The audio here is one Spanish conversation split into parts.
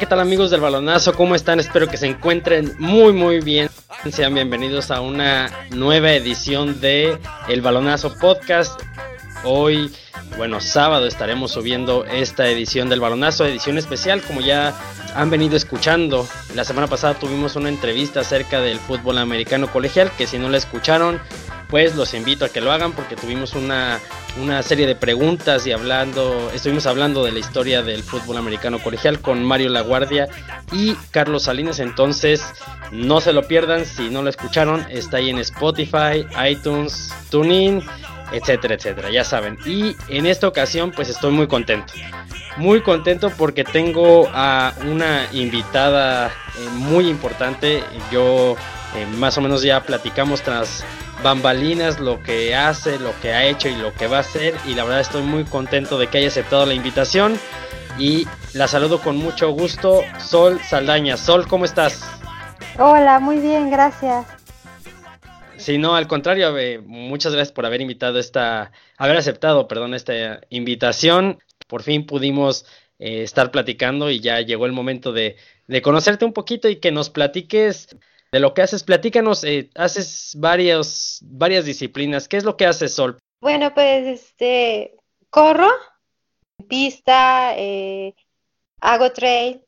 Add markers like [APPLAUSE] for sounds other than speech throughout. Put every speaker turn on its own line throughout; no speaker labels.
¿qué tal amigos del balonazo? ¿Cómo están? Espero que se encuentren muy muy bien. Sean bienvenidos a una nueva edición de El Balonazo Podcast. Hoy, bueno, sábado estaremos subiendo esta edición del Balonazo, edición especial, como ya han venido escuchando. La semana pasada tuvimos una entrevista acerca del fútbol americano colegial, que si no la escucharon, pues los invito a que lo hagan porque tuvimos una, una serie de preguntas y hablando, estuvimos hablando de la historia del fútbol americano colegial con Mario Laguardia y Carlos Salinas, entonces no se lo pierdan, si no lo escucharon, está ahí en Spotify, iTunes, TuneIn, etcétera, etcétera, ya saben. Y en esta ocasión pues estoy muy contento. Muy contento porque tengo a una invitada eh, muy importante. Yo eh, más o menos ya platicamos tras bambalinas lo que hace, lo que ha hecho y lo que va a hacer. Y la verdad estoy muy contento de que haya aceptado la invitación. Y la saludo con mucho gusto, Sol Saldaña. Sol, ¿cómo estás?
Hola, muy bien, gracias.
Sí, no, al contrario, muchas gracias por haber invitado esta, haber aceptado, perdón, esta invitación. Por fin pudimos eh, estar platicando y ya llegó el momento de, de conocerte un poquito y que nos platiques de lo que haces. Platícanos, eh, haces varios, varias disciplinas. ¿Qué es lo que haces, Sol?
Bueno, pues este, corro, pista, eh, hago trail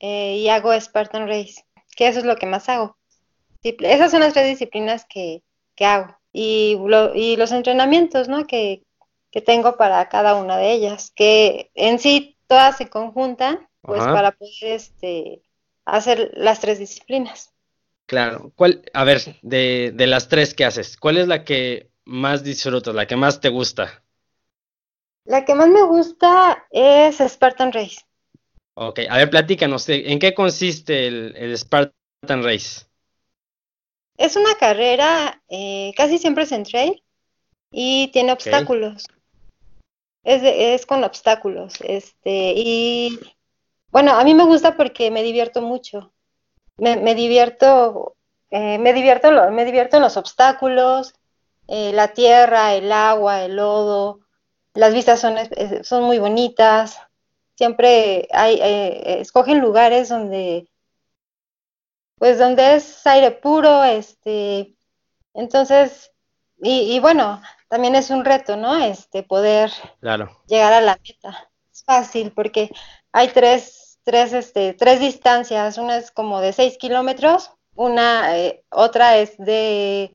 eh, y hago Spartan Race, que eso es lo que más hago. Esas son las tres disciplinas que, que hago. Y, y los entrenamientos, ¿no? Que, que tengo para cada una de ellas, que en sí todas se conjuntan, pues para poder este, hacer las tres disciplinas.
Claro. ¿Cuál, a ver, de, de las tres que haces, ¿cuál es la que más disfrutas, la que más te gusta?
La que más me gusta es Spartan Race.
Ok, a ver, platícanos, ¿en qué consiste el, Spartan Race?
Es una carrera, eh, casi siempre es en trail y tiene obstáculos. Es, es con obstáculos, este, y bueno, a mí me gusta porque me divierto mucho me, divierto, eh, me divierto, me divierto en los obstáculos, eh, la tierra, el agua, el lodo, las vistas son, son muy bonitas, siempre hay, eh, escogen lugares donde, pues donde es aire puro, este, entonces, y, bueno, también es un reto, ¿no? Este, poder llegar a la meta. Es fácil porque hay tres tres, este, tres distancias. Una es como de 6 kilómetros, una, eh, otra es de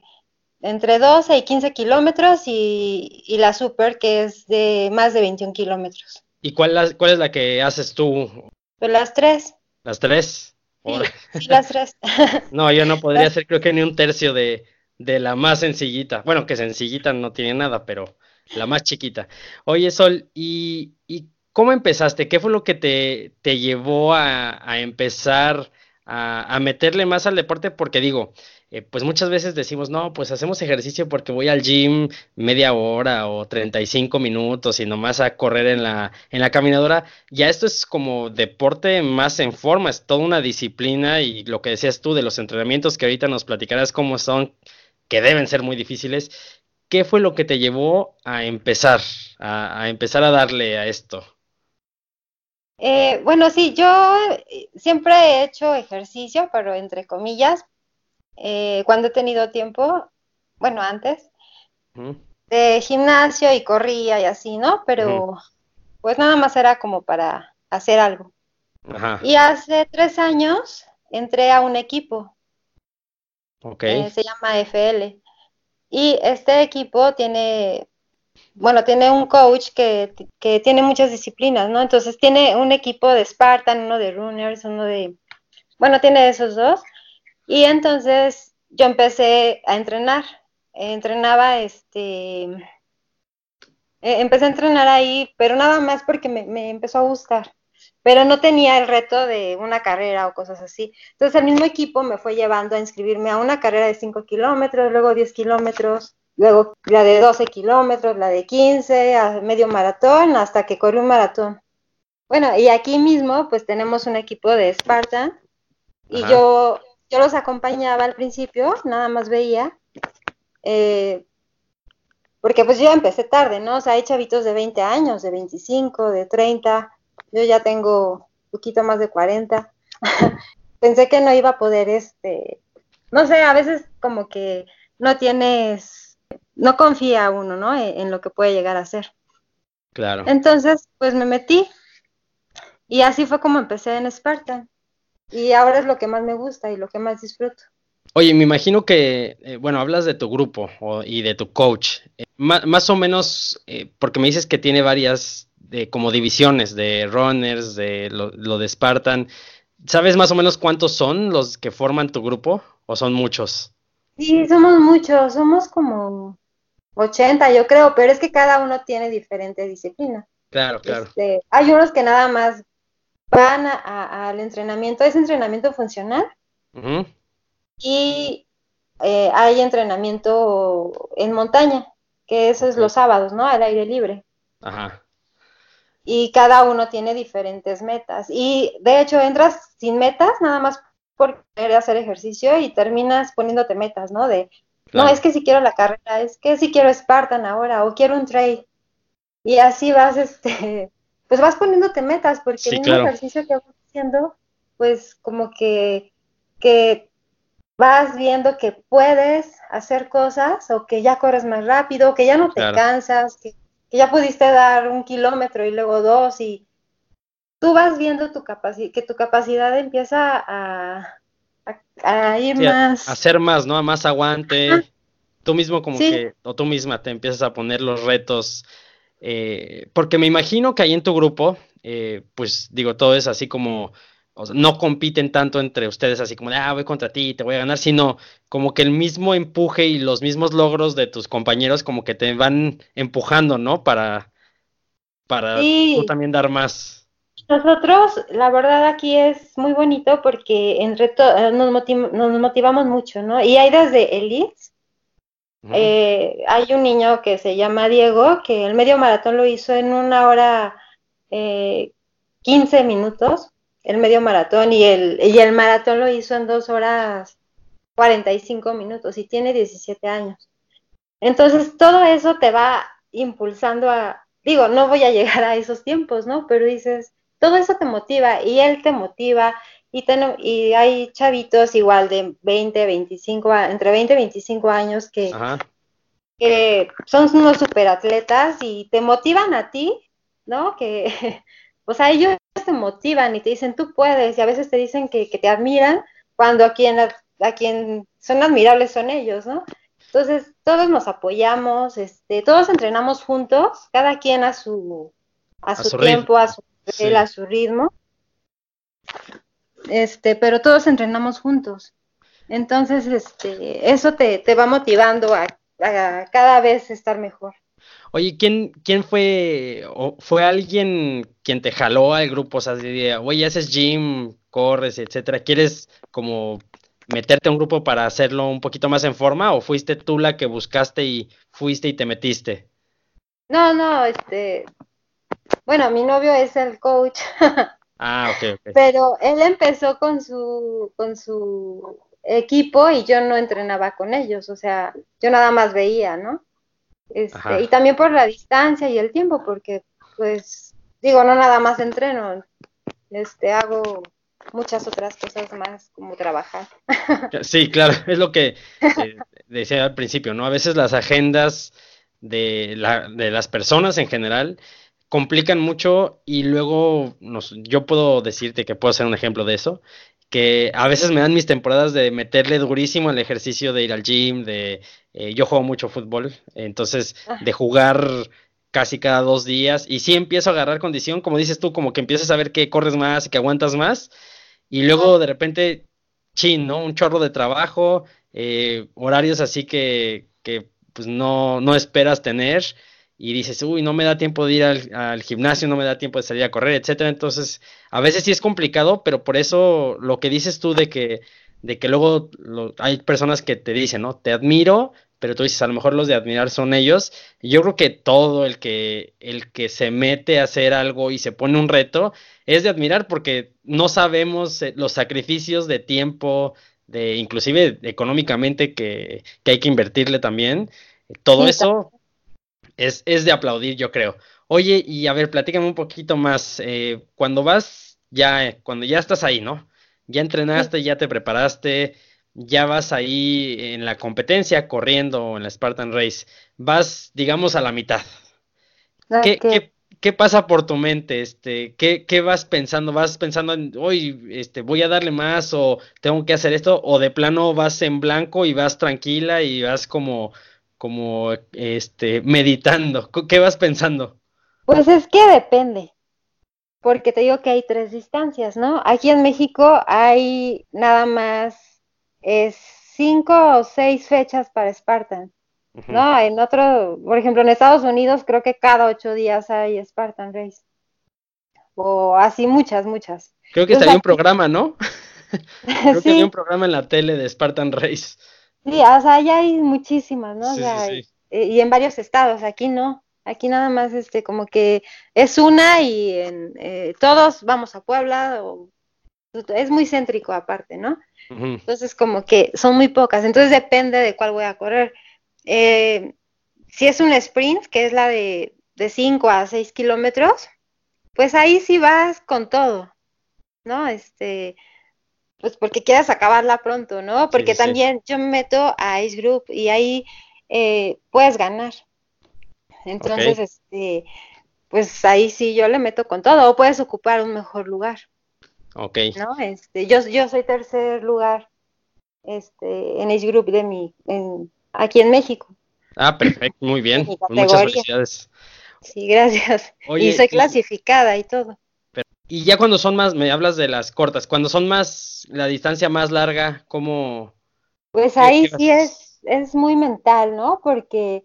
entre 12 y 15 kilómetros y, la super que es de más de 21 kilómetros.
¿Y cuál, cuál es la que haces tú?
Pues las tres.
¿Las tres?
Sí, las tres. [LAUGHS]
no, yo no podría hacer creo que ni un tercio de, de la más sencillita. Bueno, que sencillita no tiene nada, pero la más chiquita. Oye, Sol, ¿y, y ¿Cómo empezaste? ¿Qué fue lo que te, te llevó a, a empezar a, a, meterle más al deporte? Porque digo, eh, pues muchas veces decimos, no, pues hacemos ejercicio porque voy al gym media hora o 35 minutos y nomás a correr en la, en la caminadora. Ya esto es como deporte más en forma, es toda una disciplina y lo que decías tú de los entrenamientos que ahorita nos platicarás cómo son, que deben ser muy difíciles. ¿Qué fue lo que te llevó a empezar, a, a empezar a darle a esto?
Eh, bueno, sí, yo eh, siempre he hecho ejercicio, pero entre comillas, eh, cuando he tenido tiempo, bueno, antes, de gimnasio y corría y así, ¿no? Pero pues nada más era como para hacer algo. Y hace tres años entré a un equipo.
Okay.
se llama FL. Y este equipo tiene bueno, tiene un coach que, tiene muchas disciplinas, ¿no? Entonces tiene un equipo de Spartan, uno de runners, uno de, bueno, tiene esos dos. Y entonces yo empecé a entrenar. Entrenaba, este, e, empecé a entrenar ahí, pero nada más porque me, me empezó a gustar. Pero no tenía el reto de una carrera o cosas así. Entonces el mismo equipo me fue llevando a inscribirme a una carrera de 5 kilómetros, luego 10 kilómetros, luego la de 12 kilómetros, la de 15, a medio maratón, hasta que corrí un maratón. Bueno, y aquí mismo pues tenemos un equipo de Spartan y yo, yo los acompañaba al principio, nada más veía, eh, porque pues yo empecé tarde, ¿no? O sea, hay chavitos de 20 años, de 25, de 30, yo ya tengo poquito más de 40. [LAUGHS] Pensé que no iba a poder, este, no sé, a veces como que no tienes, no confía uno, ¿no? En, en lo que puede llegar a ser.
Claro.
Entonces, pues me metí y así fue como empecé en Spartan. Y ahora es lo que más me gusta y lo que más disfruto.
Oye, me imagino que, eh, bueno, hablas de tu grupo y de tu coach. Eh, más, o menos, eh, porque me dices que tiene varias de, como divisiones de runners, de lo, de Spartan. ¿Sabes más o menos cuántos son los que forman tu grupo o son muchos?
Sí, somos muchos, somos como 80 yo creo, pero es que cada uno tiene diferente disciplina.
Claro, claro.
Este, hay unos que nada más van al entrenamiento, es entrenamiento funcional. Y eh, hay entrenamiento en montaña, que eso es los sábados, ¿no? Al aire libre.
Ajá.
Y cada uno tiene diferentes metas. Y de hecho entras sin metas, nada más por querer hacer ejercicio y terminas poniéndote metas, ¿no? De, no, es que si quiero la carrera, es que si quiero Spartan ahora, o quiero un trail. Y así vas, [LAUGHS] este, pues vas poniéndote metas, porque en el ejercicio que vas haciendo, pues como que, que vas viendo que puedes hacer cosas o que ya corres más rápido, que ya no te cansas, que, ya pudiste dar un kilómetro y luego dos y tú vas viendo tu capacidad, que tu capacidad empieza a, a, ir más.
A hacer más, ¿no? A más aguante. Tú mismo como que, o tú misma te empiezas a poner los retos. Eh, porque me imagino que ahí en tu grupo, eh, pues digo, todo es así como no compiten tanto entre ustedes así como de, ah, voy contra ti, te voy a ganar, sino como que el mismo empuje y los mismos logros de tus compañeros como que te van empujando, ¿no? Para, para tú también dar más.
Nosotros, la verdad aquí es muy bonito porque entre eh, nos, nos motivamos mucho, ¿no? Y hay desde elites, eh, hay un niño que se llama Diego, que el medio maratón lo hizo en una hora eh, 15 minutos, el medio maratón y el, y el maratón lo hizo en dos horas 45 minutos y tiene 17 años. Entonces todo eso te va impulsando a, digo, no voy a llegar a esos tiempos, ¿no? Pero dices, todo eso te motiva y él te motiva y, y hay chavitos igual de 20, 25, entre 20 y 25 años que, que son unos superatletas y te motivan a ti, ¿no? Que, [LAUGHS] o sea, ellos te motivan y te dicen tú puedes y a veces te dicen que, te admiran cuando a quien, a, quien son admirables son ellos, ¿no? Entonces, todos nos apoyamos, este, todos entrenamos juntos, cada quien a su, a, su, tiempo, a su, a su ritmo. Este, pero todos entrenamos juntos. Entonces, este, eso te, te va motivando a, a cada vez estar mejor.
Oye, ¿quién, quién fue, o fue alguien quien te jaló al grupo? O sea, de, oye, haces gym, corres, etcétera. ¿Quieres como meterte a un grupo para hacerlo un poquito más en forma? ¿O fuiste tú la que buscaste y fuiste y te metiste?
No, no, este, bueno, mi novio es el coach. [LAUGHS]
Ah.
Pero él empezó con su, con su equipo y yo no entrenaba con ellos, o sea, yo nada más veía, ¿no? Este, y también por la distancia y el tiempo, porque pues digo, no nada más entreno, este hago muchas otras cosas más como trabajar. [LAUGHS]
Sí, claro, es lo que eh, decía al principio, ¿no? A veces las agendas de, la, de las personas en general complican mucho y luego nos, yo puedo decirte que puedo ser un ejemplo de eso, que a veces me dan mis temporadas de meterle durísimo al ejercicio, de ir al gym, de eh, yo juego mucho fútbol, entonces ah. de jugar casi cada dos días y sí empiezo a agarrar condición, como dices tú, como que empiezas a ver que corres más y que aguantas más y luego de repente, chin, ¿no? Un chorro de trabajo, eh, horarios así que, que pues no, no esperas tener y dices, uy, no me da tiempo de ir al, gimnasio, no me da tiempo de salir a correr, etcétera. Entonces, a veces sí es complicado, pero por eso lo que dices tú de que, de que luego hay personas que te dicen, ¿no? Te admiro, pero tú dices, a lo mejor los de admirar son ellos. Y yo creo que todo el que, el que se mete a hacer algo y se pone un reto es de admirar porque no sabemos eh, los sacrificios de tiempo, de inclusive económicamente que, que hay que invertirle también. Todo eso es, es, de aplaudir, yo creo. Oye, y a ver, platícame un poquito más. Eh, cuando vas ya eh, cuando ya estás ahí, ¿no? Ya entrenaste, ya te preparaste, ya vas ahí en la competencia corriendo en la Spartan Race, vas, digamos, a la mitad. ¿Qué, qué, qué pasa por tu mente? Este, ¿qué, ¿Qué vas pensando? ¿Vas pensando en, hoy este, voy a darle más o tengo que hacer esto? ¿O de plano vas en blanco y vas tranquila y vas como, como este, meditando? ¿Qué vas pensando?
Pues es que depende porque te digo que hay tres distancias, ¿no? Aquí en México hay nada más es cinco o seis fechas para Spartan, ¿no? En otro, por ejemplo, en Estados Unidos creo que cada ocho días hay Spartan Race. O así muchas, muchas.
Creo que hay un programa, ¿no? [LAUGHS] creo que [LAUGHS] hay un programa en la tele de Spartan Race.
Sí, o sea, ya hay muchísimas, ¿no? Sí, sí, y en varios estados, aquí no. Aquí nada más, este, como que es una y en, eh, todos vamos a Puebla, o, es muy céntrico aparte, ¿no? Entonces, como que son muy pocas, entonces depende de cuál voy a correr. Eh, si es un sprint, que es la de, de 5 a 6 kilómetros, pues ahí sí vas con todo, ¿no? Este, pues porque quieras acabarla pronto, ¿no? Porque también yo me meto a Ice Group y ahí eh, puedes ganar. Entonces, este, pues ahí sí yo le meto con todo, o puedes ocupar un mejor lugar.
Ok.
¿No? Este, yo, yo soy tercer lugar este, en Age Group de mi, en, aquí en México.
Ah, perfecto, muy bien. [LAUGHS] Muchas felicidades.
Sí, gracias. y soy clasificada y todo.
Y ya cuando son más, me hablas de las cortas, cuando son más, la distancia más larga, ¿cómo?
Pues ahí sí es, es muy mental, ¿no? Porque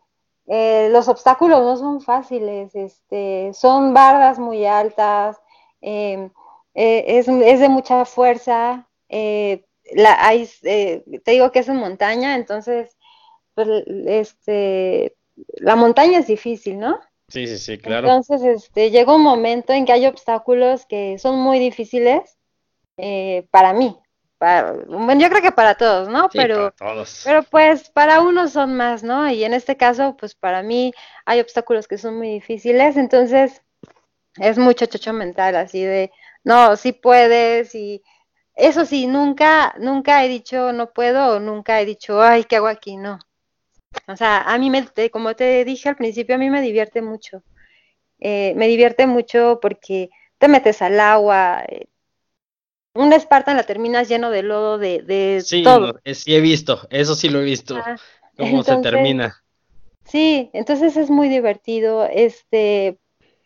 eh, los obstáculos no son fáciles, este, son bardas muy altas, em, eh, es, de mucha fuerza, eh, la, hay, te digo que es en montaña, entonces, pues, este, la montaña es difícil, ¿no?
Sí, sí, sí, claro.
Entonces, este, llega un momento en que hay obstáculos que son muy difíciles para mí, bueno, yo creo que para todos, ¿no? pero, pero pues para unos son más, ¿no? Y en este caso, pues para mí hay obstáculos que son muy difíciles, entonces es mucho chocho mental, así de, no, sí puedes, y eso sí, nunca, nunca he dicho no puedo, o nunca he dicho, ay, ¿qué hago aquí? No. O sea, a mí me, como te dije al principio, a mí me divierte mucho. Eh, me divierte mucho porque te metes al agua, eh, un Spartan la terminas lleno de lodo de, de
sí,
todo.
sí he visto, eso sí lo he visto, cómo se termina.
Sí, entonces es muy divertido, este,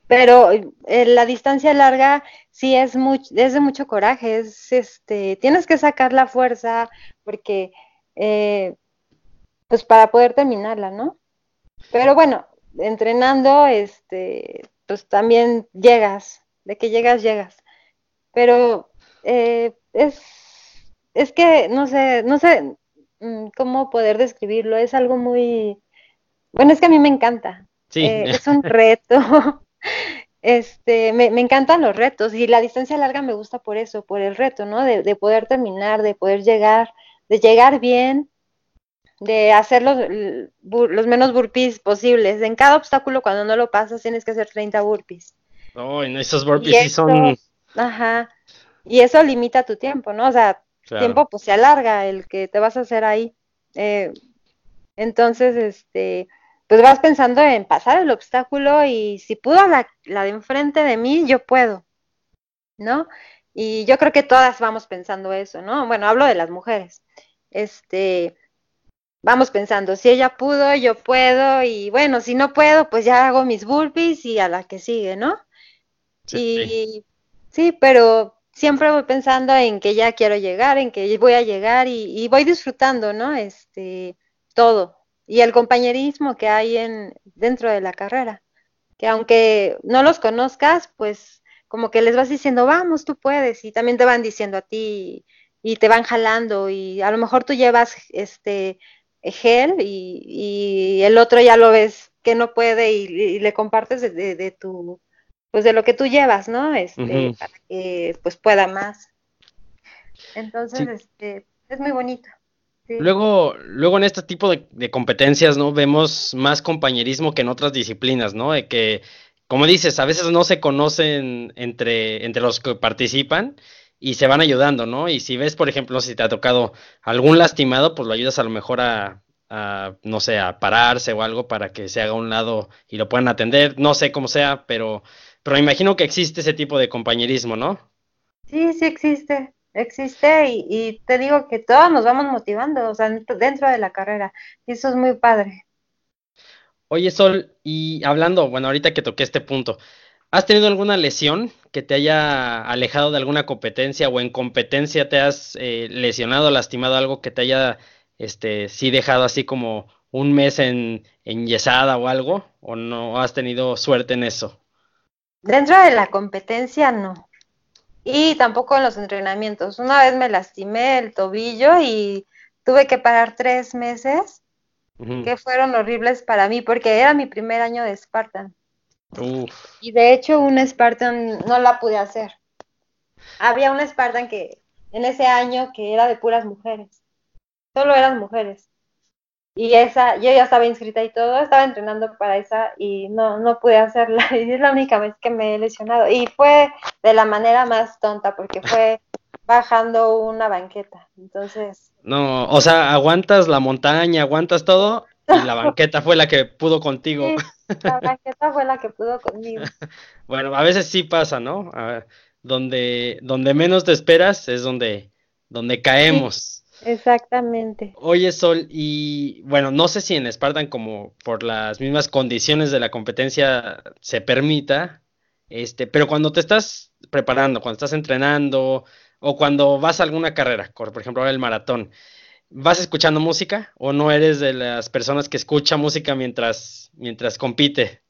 pero eh, la distancia larga sí es mucho, es de mucho coraje, es este, tienes que sacar la fuerza porque, eh, pues para poder terminarla, ¿no? Pero bueno, entrenando, este, pues también llegas, de que llegas, llegas. Pero eh, es, es que no sé, no sé mm, cómo poder describirlo, es algo muy, bueno, es que a mí me encanta, eh, es un reto, [LAUGHS] este, me, me, encantan los retos y la distancia larga me gusta por eso, por el reto, ¿no? De, de poder terminar, de poder llegar, de llegar bien, de hacer los, los, menos burpees posibles. En cada obstáculo, cuando no lo pasas, tienes que hacer 30 burpees.
Oh, esos burpees sí son...
Ajá. Y eso limita tu tiempo, ¿no? O sea, tiempo pues se alarga el que te vas a hacer ahí. Eh, entonces, este, pues vas pensando en pasar el obstáculo y si pudo la, la de enfrente de mí, yo puedo, ¿no? Y yo creo que todas vamos pensando eso, ¿no? Bueno, hablo de las mujeres. Este, vamos pensando, si ella pudo, yo puedo, y bueno, si no puedo, pues ya hago mis burpees y a la que sigue, ¿no? y sí, pero siempre voy pensando en que ya quiero llegar, en que voy a llegar y, voy disfrutando, ¿no? Este, todo. Y el compañerismo que hay en, dentro de la carrera. Que aunque no los conozcas, pues como que les vas diciendo, vamos, tú puedes. Y también te van diciendo a ti y, te van jalando. Y a lo mejor tú llevas este gel y, el otro ya lo ves que no puede y, le compartes de tu pues de lo que tú llevas, ¿no? Este, para que pues pueda más. Entonces, este, es muy bonito.
Luego, luego en este tipo de, competencias, ¿no? Vemos más compañerismo que en otras disciplinas, ¿no? De que como dices, a veces no se conocen entre, entre los que participan y se van ayudando, ¿no? Y si ves, por ejemplo, si te ha tocado algún lastimado, pues lo ayudas a lo mejor a, no sé, a pararse o algo para que se haga a un lado y lo puedan atender. No sé cómo sea, pero, pero me imagino que existe ese tipo de compañerismo, ¿no?
Sí, sí existe, existe y, y te digo que todos nos vamos motivando, o sea, dentro de la carrera. Y eso es muy padre.
Oye, Sol, y hablando, bueno, ahorita que toqué este punto, ¿has tenido alguna lesión que te haya alejado de alguna competencia o en competencia te has eh, lesionado, lastimado algo que te haya, este, sí dejado así como un mes en, en yesada o algo? ¿O no has tenido suerte en eso?
Dentro de la competencia, no. Y tampoco en los entrenamientos. Una vez me lastimé el tobillo y tuve que parar tres meses que fueron horribles para mí porque era mi primer año de Spartan. Y de hecho una Spartan no la pude hacer. Había una Spartan que en ese año que era de puras mujeres. Solo eran mujeres. Y esa, yo ya estaba inscrita y todo, estaba entrenando para esa y no, no pude hacerla. [LAUGHS] Y es la única vez que me he lesionado. Y fue de la manera más tonta porque fue bajando una banqueta. Entonces.
No, o sea, aguantas la montaña, aguantas todo y la banqueta fue la que pudo contigo.
la banqueta fue la que pudo conmigo. [LAUGHS]
bueno, a veces sí pasa, ¿no? donde, donde menos te esperas es donde, donde caemos.
exactamente.
Oye, Sol, y bueno, no sé si en Spartan, como por las mismas condiciones de la competencia, se permita, este, pero cuando te estás preparando, cuando estás entrenando, o cuando vas a alguna carrera, por ejemplo, el maratón, ¿vas escuchando música o no eres de las personas que escucha música mientras, mientras compite?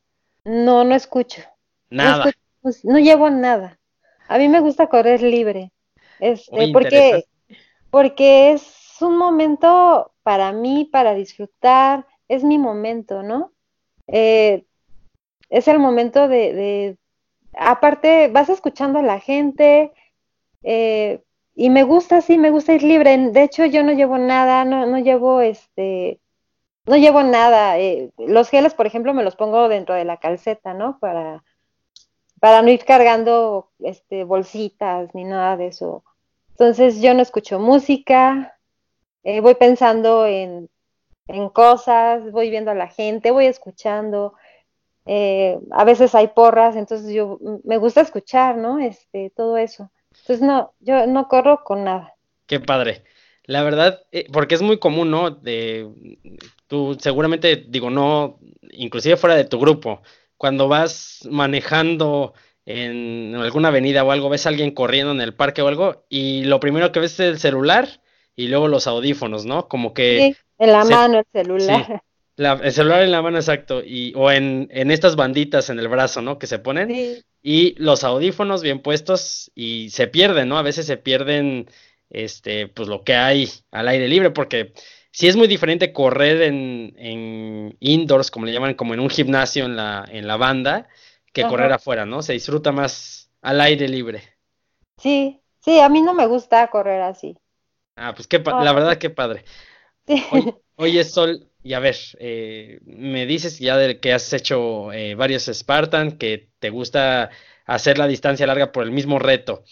No, no escucho.
Nada.
No, llevo nada. A mí me gusta correr libre. Este, porque, porque es un momento para mí, para disfrutar, es mi momento, ¿no? Eh, es el momento de, de, aparte, vas escuchando a la gente, eh, y me gusta, sí, me gusta ir libre. De hecho, yo no llevo nada, no, no llevo este, no llevo nada. Eh, los geles, por ejemplo, me los pongo dentro de la calceta, ¿no? Para, para no ir cargando este, bolsitas ni nada de eso. Entonces yo no escucho música, eh, voy pensando en, en, cosas, voy viendo a la gente, voy escuchando. a veces hay porras, entonces yo me gusta escuchar, ¿no? Este, todo eso. Entonces no, yo no corro con nada.
Qué padre. La verdad, eh, porque es muy común, ¿no? De, tú seguramente, digo, no, inclusive fuera de tu grupo, cuando vas manejando en alguna avenida o algo, ves a alguien corriendo en el parque o algo, y lo primero que ves es el celular y luego los audífonos, ¿no? Como que...
Sí, en la mano el celular.
El celular en la mano, exacto, y, o en, en estas banditas en el brazo, ¿no? Que se ponen. Sí y los audífonos bien puestos y se pierden, ¿no? A veces se pierden, este, pues lo que hay al aire libre, porque si es muy diferente correr en, en indoors, como le llaman, como en un gimnasio en la, en la banda, que correr afuera, ¿no? Se disfruta más al aire libre.
Sí, sí, a mí no me gusta correr así.
Ah, pues qué, la verdad qué padre. Sí. Oye, Sol, y a ver, eh, me dices ya de que has hecho eh, varios Spartan, que te gusta hacer la distancia larga por el mismo reto.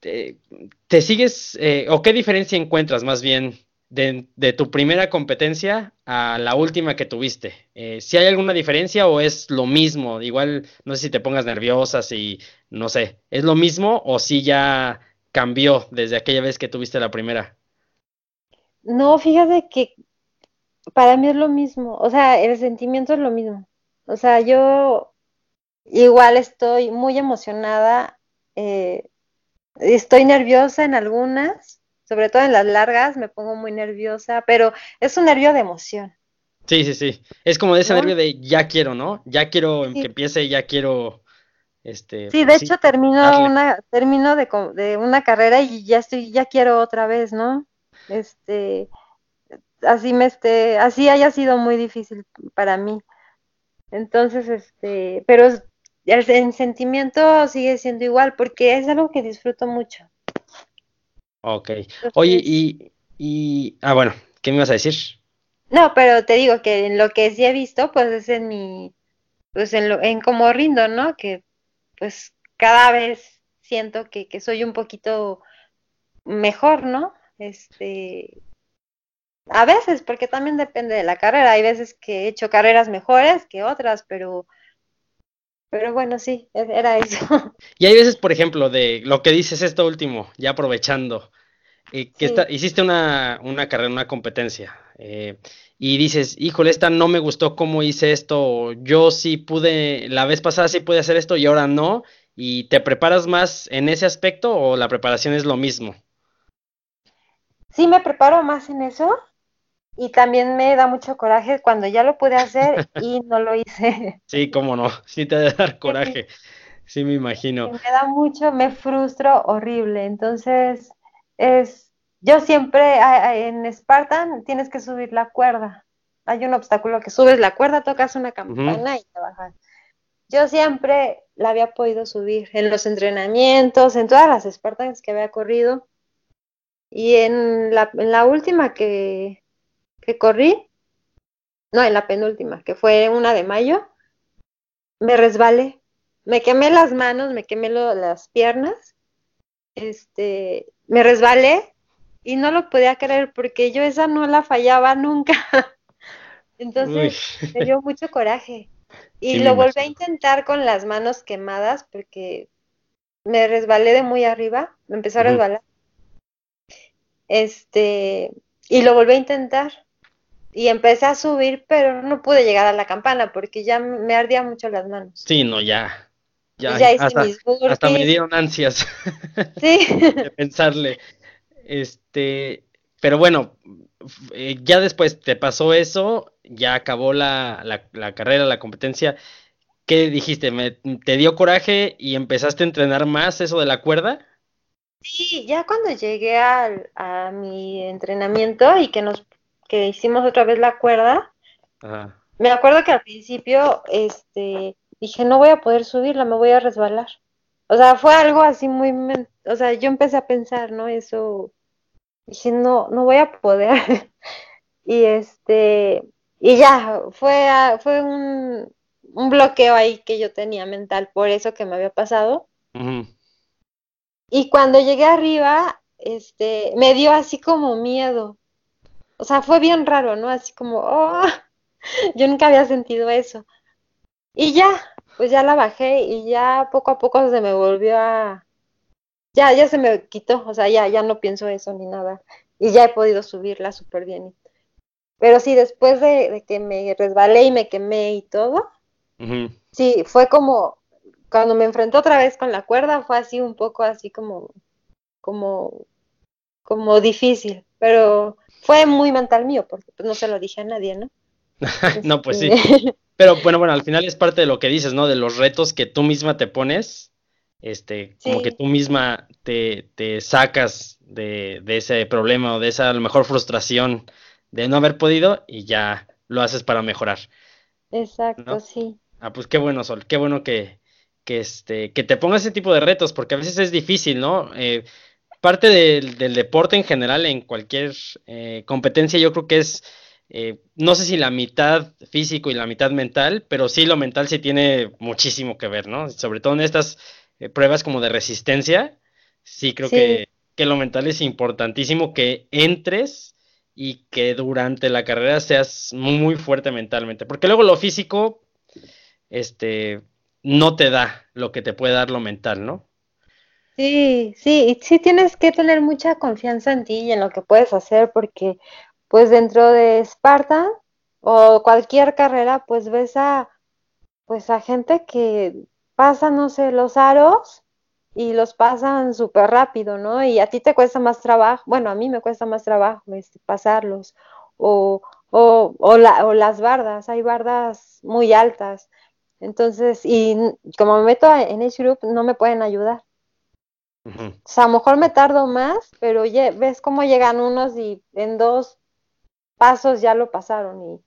¿Te, sigues, eh, o qué diferencia encuentras más bien de, de, tu primera competencia a la última que tuviste? ¿Si hay alguna diferencia o es lo mismo? Igual, no sé si te pongas nerviosa, si, no sé, ¿es lo mismo o si ya cambió desde aquella vez que tuviste la primera?
No, fíjate que para mí es lo mismo, o sea, el sentimiento es lo mismo. O sea, yo igual estoy muy emocionada, eh, estoy nerviosa en algunas, sobre todo en las largas me pongo muy nerviosa, pero es un nervio de emoción.
Sí, sí, sí. Es como de ese nervio de ya quiero, ¿no? Ya quiero que empiece, ya quiero este
Sí, de pues hecho termino una termino de, de una carrera y ya estoy ya quiero otra vez, ¿no? Este así me esté, así haya sido muy difícil para mí. Entonces, este, pero el, sentimiento sigue siendo igual porque es algo que disfruto mucho.
Ok. Oye, y, y, ah, bueno, ¿qué me ibas a decir?
No, pero te digo que en lo que sí he visto, pues es en mi, pues en, lo, en cómo rindo, ¿no? Que pues cada vez siento que, que soy un poquito mejor, ¿no? Este, a veces, porque también depende de la carrera. Hay veces que he hecho carreras mejores que otras, pero, pero bueno, sí, e, era eso. [LAUGHS]
Y hay veces, por ejemplo, de lo que dices esto último, ya aprovechando, eh, que hiciste una, una, carrera, una competencia, eh, y dices, híjole, esta no me gustó cómo hice esto, yo sí pude, la vez pasada sí pude hacer esto y ahora no, y te preparas más en ese aspecto o la preparación es lo mismo?
Sí, me preparo más en eso y también me da mucho coraje cuando ya lo pude hacer [LAUGHS] y no lo hice.
Sí, cómo no, [LAUGHS] sí te debe dar coraje, sí me imagino.
Me da mucho, me frustro horrible, entonces es, yo siempre en Spartan tienes que subir la cuerda, hay un obstáculo que subes la cuerda, tocas una campana y te bajas. Yo siempre la había podido subir en los entrenamientos, en todas las Spartans que había corrido. Y en la, en la última que, que corrí, no, en la penúltima, que fue una de mayo, me resbalé. Me quemé las manos, me quemé las piernas, este, me resbalé y no lo podía creer porque yo esa no la fallaba nunca. [LAUGHS] Entonces [LAUGHS] me dio mucho coraje. Y lo volví a intentar con las manos quemadas porque me resbalé de muy arriba, me empezó a resbalar. Este, y lo volví a intentar. Y empecé a subir, pero no pude llegar a la campana porque ya me ardía mucho las manos.
Sí, no, ya. Ya, hasta, hasta, me dieron ansias [LAUGHS]
sí.
de pensarle. Este, pero bueno, eh, ya después te pasó eso, ya acabó la, la, carrera, la competencia. ¿Qué dijiste? ¿Me, ¿Te dio coraje y empezaste a entrenar más eso de la cuerda?
Sí, ya cuando llegué al, a mi entrenamiento y que nos que hicimos otra vez la cuerda, me acuerdo que al principio este dije no voy a poder subirla, me voy a resbalar. O sea, fue algo así muy, o sea, yo empecé a pensar, ¿no? Eso dije, no, no voy a poder. [LAUGHS] y este, y ya, fue, fue un, un, bloqueo ahí que yo tenía mental por eso que me había pasado. Y cuando llegué arriba, este, me dio así como miedo. O sea, fue bien raro, ¿no? Así como, oh, [LAUGHS] yo nunca había sentido eso. Y ya, pues ya la bajé y ya poco a poco se me volvió a, ya, ya se me quitó, o sea, ya, ya no pienso eso ni nada. Y ya he podido subirla súper bien. Pero sí, después de, que me resbalé y me quemé y todo, sí, fue como, cuando me enfrenté otra vez con la cuerda, fue así un poco así como, como, como difícil, pero fue muy mental mío, porque pues no se lo dije a nadie, ¿no? [LAUGHS]
no, pues sí. Este, [LAUGHS] pero bueno, bueno, al final es parte de lo que dices, ¿no? De los retos que tú misma te pones este, como que tú misma te, te sacas de, de, ese problema o de esa a lo mejor frustración de no haber podido y ya lo haces para mejorar.
Exacto, sí.
Ah, pues qué bueno, Sol, qué bueno que, que, este, que te pongas ese tipo de retos, porque a veces es difícil, ¿no? Eh, parte del, del, deporte en general, en cualquier eh, competencia, yo creo que es, eh, no sé si la mitad físico y la mitad mental, pero sí lo mental sí tiene muchísimo que ver, ¿no? Sobre todo en estas eh, pruebas como de resistencia, sí creo Que, que lo mental es importantísimo que entres y que durante la carrera seas muy fuerte mentalmente, porque luego lo físico, este, no te da lo que te puede dar lo mental, ¿no?
Sí, sí, sí tienes que tener mucha confianza en ti y en lo que puedes hacer, porque pues dentro de Esparta o cualquier carrera, pues ves a, pues a gente que pasan, no sé, los aros y los pasan súper rápido, ¿no? Y a ti te cuesta más trabajo, bueno, a mí me cuesta más trabajo este, pasarlos, o, o, o, la, o las bardas, hay bardas muy altas, entonces, y como me meto en Age Group, no me pueden ayudar. O sea, a lo mejor me tardo más, pero ves cómo llegan unos y en dos pasos ya lo pasaron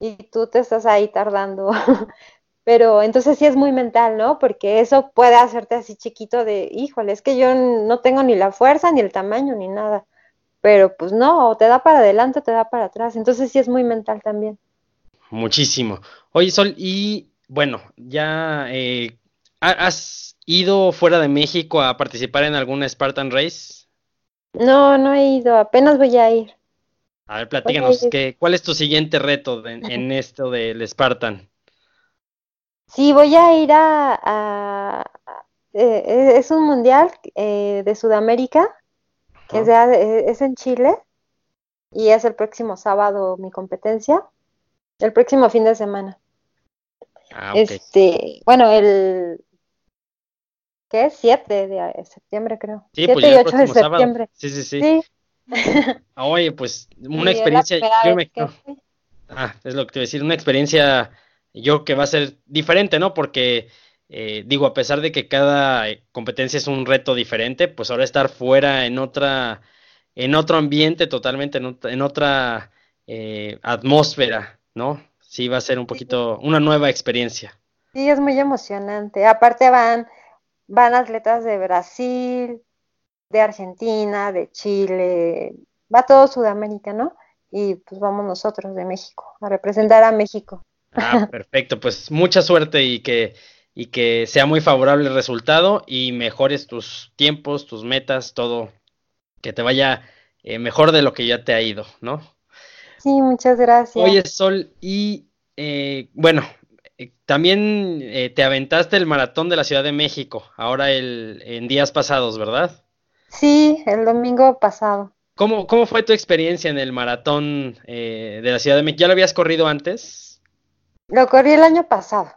y, y tú te estás ahí tardando [LAUGHS] pero entonces sí es muy mental, ¿no? Porque eso puede hacerte así chiquito de, híjole, es que yo no tengo ni la fuerza, ni el tamaño, ni nada. Pero pues no, o te da para adelante o te da para atrás. Entonces sí es muy mental también.
Muchísimo. Oye, Sol, y bueno, ya eh, has ido fuera de México a participar en alguna Spartan Race.
No, no he ido, apenas voy a ir.
A ver, platícanos, ¿qué, ¿cuál es tu siguiente reto en [LAUGHS] esto del Spartan?
Sí, voy a ir a... Eh, es un mundial eh, de Sudamérica, que es, es, en Chile, y es el próximo sábado mi competencia, el próximo fin de semana. Ah, Este, bueno, el ¿qué es? 7 de septiembre, creo. Sí, 7 pues y 8 de septiembre.
Sí, sí, sí. Oye, pues [LAUGHS] una experiencia. Ah, es lo que te voy a decir, una experiencia yo que va a ser diferente, ¿no? Porque eh, digo, a pesar de que cada eh, competencia es un reto diferente, pues ahora estar fuera en otra, en otro ambiente totalmente, en, otra eh, atmósfera, ¿no? Sí, va a ser un poquito una nueva experiencia.
Sí, es muy emocionante. Aparte van, van atletas de Brasil, de Argentina, de Chile, va todo Sudamérica, ¿no? Y pues vamos nosotros de México, a representar a México.
Ah, [LAUGHS] perfecto, pues mucha suerte y que, y que sea muy favorable el resultado y mejores tus tiempos, tus metas, todo, que te vaya eh, mejor de lo que ya te ha ido, ¿no?
Sí, muchas gracias.
Oye, Sol, y eh, bueno, eh, también te aventaste el maratón de la Ciudad de México, ahora el, en días pasados, ¿verdad?
Sí, el domingo pasado.
¿Cómo, cómo fue tu experiencia en el maratón de la Ciudad de México? ¿Ya lo habías corrido antes?
Lo corrí el año pasado.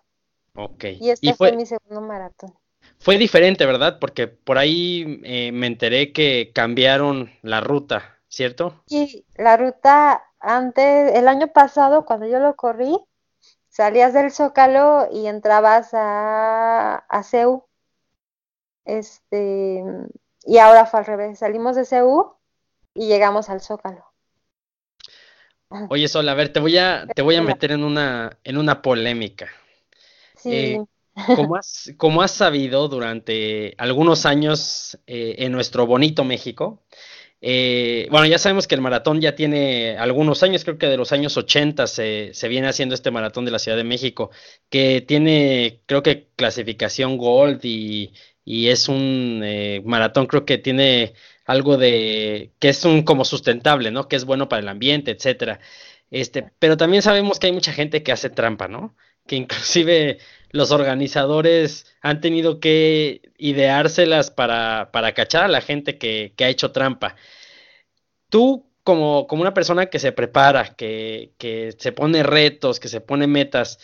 Ok.
Y este fue, mi segundo maratón.
Fue diferente, ¿verdad? Porque por ahí eh, me enteré que cambiaron la ruta, ¿cierto?
Sí, la ruta antes, el año pasado, cuando yo lo corrí, salías del Zócalo y entrabas a, a CEU. Este, y ahora fue al revés, salimos de CEU y llegamos al Zócalo.
Oye, Sol, a ver, te voy a, te voy a [LAUGHS] meter en una, en una polémica. Sí. Eh, como, has, como has sabido durante algunos años eh, en nuestro bonito México, eh, bueno, ya sabemos que el maratón ya tiene algunos años, creo que de los años 80 se, se viene haciendo este maratón de la Ciudad de México, que tiene, creo que clasificación Gold y, y es un maratón, creo que tiene algo de que es un como sustentable, ¿no? Que es bueno para el ambiente, etcétera. Este, pero también sabemos que hay mucha gente que hace trampa, ¿no? Que inclusive los organizadores han tenido que ideárselas para, para cachar a la gente que, que ha hecho trampa. Tú, como, como, una persona que se prepara, que, que se pone retos, que se pone metas,